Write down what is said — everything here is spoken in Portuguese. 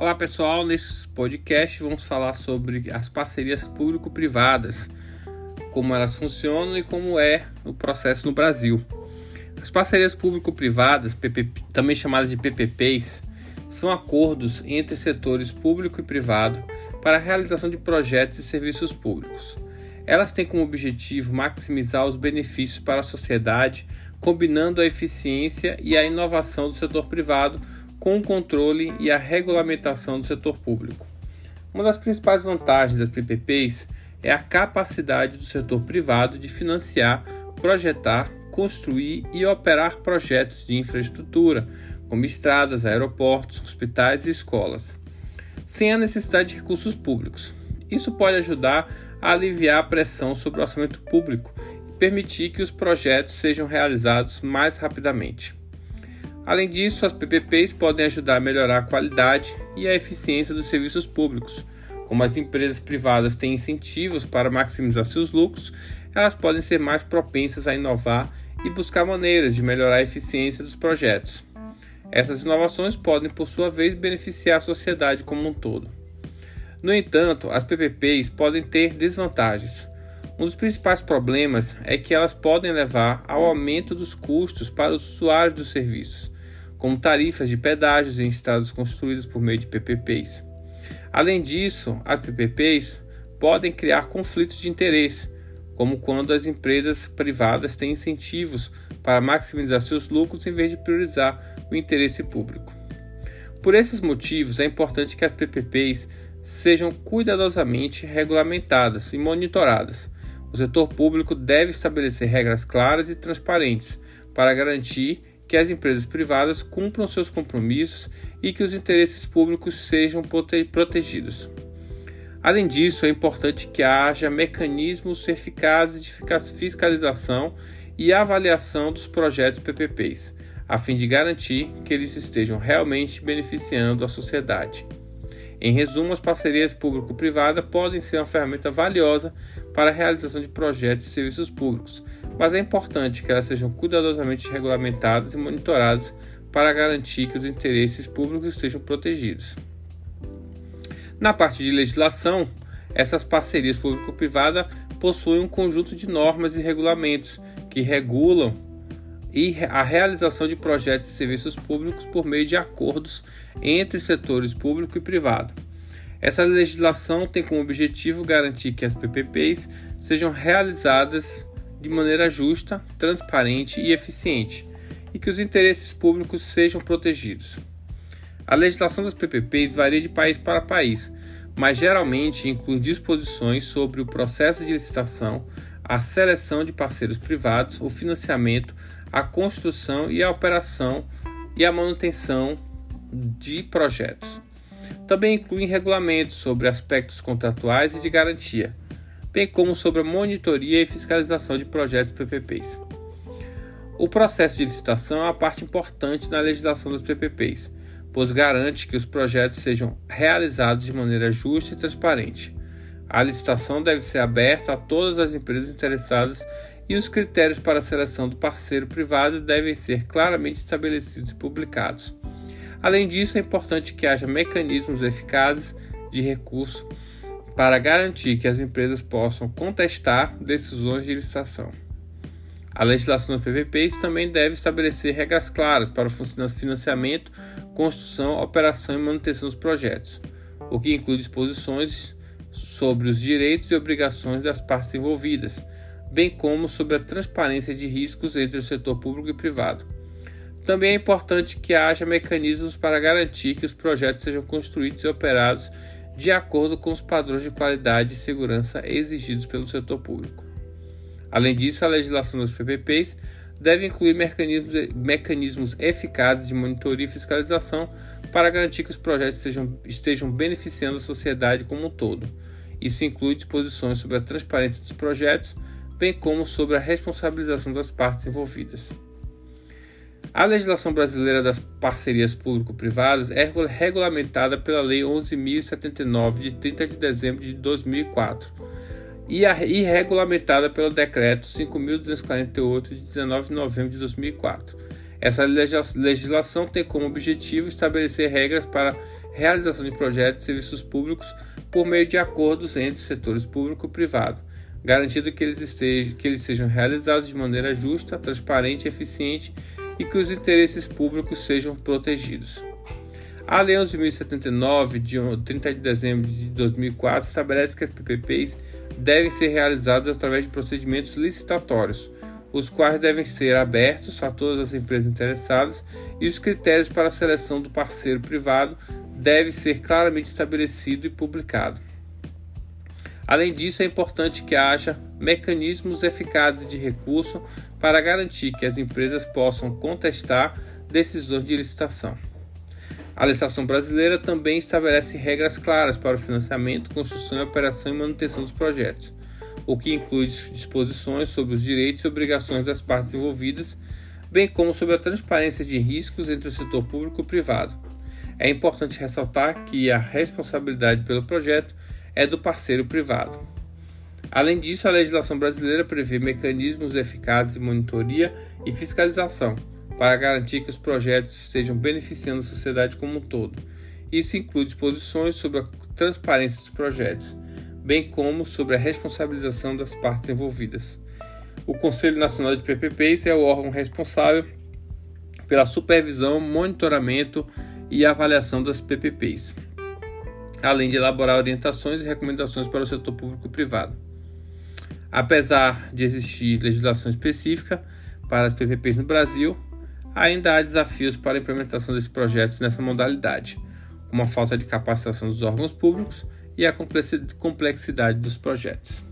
Olá pessoal, nesse podcast vamos falar sobre as parcerias público-privadas, como elas funcionam e como é o processo no Brasil. As parcerias público-privadas, também chamadas de PPPs, são acordos entre setores público e privado para a realização de projetos e serviços públicos. Elas têm como objetivo maximizar os benefícios para a sociedade, combinando a eficiência e a inovação do setor privado com o controle e a regulamentação do setor público. Uma das principais vantagens das PPPs é a capacidade do setor privado de financiar, projetar, construir e operar projetos de infraestrutura, como estradas, aeroportos, hospitais e escolas, sem a necessidade de recursos públicos. Isso pode ajudar a aliviar a pressão sobre o orçamento público e permitir que os projetos sejam realizados mais rapidamente. Além disso, as PPPs podem ajudar a melhorar a qualidade e a eficiência dos serviços públicos. Como as empresas privadas têm incentivos para maximizar seus lucros, elas podem ser mais propensas a inovar e buscar maneiras de melhorar a eficiência dos projetos. Essas inovações podem, por sua vez, beneficiar a sociedade como um todo. No entanto, as PPPs podem ter desvantagens. Um dos principais problemas é que elas podem levar ao aumento dos custos para os usuários dos serviços, como tarifas de pedágios em estradas construídos por meio de PPPs. Além disso, as PPPs podem criar conflitos de interesse, como quando as empresas privadas têm incentivos para maximizar seus lucros em vez de priorizar o interesse público. Por esses motivos, é importante que as PPPs sejam cuidadosamente regulamentadas e monitoradas o setor público deve estabelecer regras claras e transparentes para garantir que as empresas privadas cumpram seus compromissos e que os interesses públicos sejam protegidos. Além disso, é importante que haja mecanismos eficazes de fiscalização e avaliação dos projetos PPPs, a fim de garantir que eles estejam realmente beneficiando a sociedade. Em resumo, as parcerias público-privada podem ser uma ferramenta valiosa para a realização de projetos e serviços públicos, mas é importante que elas sejam cuidadosamente regulamentadas e monitoradas para garantir que os interesses públicos estejam protegidos. Na parte de legislação, essas parcerias público-privada possuem um conjunto de normas e regulamentos que regulam a realização de projetos e serviços públicos por meio de acordos entre setores público e privado. Essa legislação tem como objetivo garantir que as PPPs sejam realizadas de maneira justa, transparente e eficiente e que os interesses públicos sejam protegidos. A legislação das PPPs varia de país para país, mas geralmente inclui disposições sobre o processo de licitação, a seleção de parceiros privados, o financiamento, a construção e a operação e a manutenção de projetos. Também inclui regulamentos sobre aspectos contratuais e de garantia, bem como sobre a monitoria e fiscalização de projetos PPPs. O processo de licitação é uma parte importante na legislação dos PPPs, pois garante que os projetos sejam realizados de maneira justa e transparente. A licitação deve ser aberta a todas as empresas interessadas e os critérios para a seleção do parceiro privado devem ser claramente estabelecidos e publicados. Além disso, é importante que haja mecanismos eficazes de recurso para garantir que as empresas possam contestar decisões de licitação. A legislação dos PPPs também deve estabelecer regras claras para o financiamento, construção, operação e manutenção dos projetos, o que inclui disposições sobre os direitos e obrigações das partes envolvidas, bem como sobre a transparência de riscos entre o setor público e privado. Também é importante que haja mecanismos para garantir que os projetos sejam construídos e operados de acordo com os padrões de qualidade e segurança exigidos pelo setor público. Além disso, a legislação dos PPPs deve incluir mecanismos, mecanismos eficazes de monitoria e fiscalização para garantir que os projetos sejam, estejam beneficiando a sociedade como um todo. Isso inclui disposições sobre a transparência dos projetos, bem como sobre a responsabilização das partes envolvidas. A legislação brasileira das parcerias público-privadas é regulamentada pela Lei 11.079, de 30 de dezembro de 2004, e, a, e regulamentada pelo Decreto 5.248, de 19 de novembro de 2004. Essa legislação tem como objetivo estabelecer regras para realização de projetos e serviços públicos por meio de acordos entre setores público e privado, garantindo que eles, estejam, que eles sejam realizados de maneira justa, transparente e eficiente e que os interesses públicos sejam protegidos. A Lei 11.079, de 30 de dezembro de 2004, estabelece que as PPPs devem ser realizadas através de procedimentos licitatórios, os quais devem ser abertos a todas as empresas interessadas e os critérios para a seleção do parceiro privado devem ser claramente estabelecido e publicado. Além disso, é importante que haja mecanismos eficazes de recurso para garantir que as empresas possam contestar decisões de licitação. A legislação brasileira também estabelece regras claras para o financiamento, construção, operação e manutenção dos projetos, o que inclui disposições sobre os direitos e obrigações das partes envolvidas, bem como sobre a transparência de riscos entre o setor público e privado. É importante ressaltar que a responsabilidade pelo projeto é do parceiro privado. Além disso, a legislação brasileira prevê mecanismos eficazes de monitoria e fiscalização para garantir que os projetos estejam beneficiando a sociedade como um todo. Isso inclui disposições sobre a transparência dos projetos, bem como sobre a responsabilização das partes envolvidas. O Conselho Nacional de PPPs é o órgão responsável pela supervisão, monitoramento e avaliação das PPPs, além de elaborar orientações e recomendações para o setor público e privado. Apesar de existir legislação específica para as PPPs no Brasil, ainda há desafios para a implementação desses projetos nessa modalidade, como a falta de capacitação dos órgãos públicos e a complexidade dos projetos.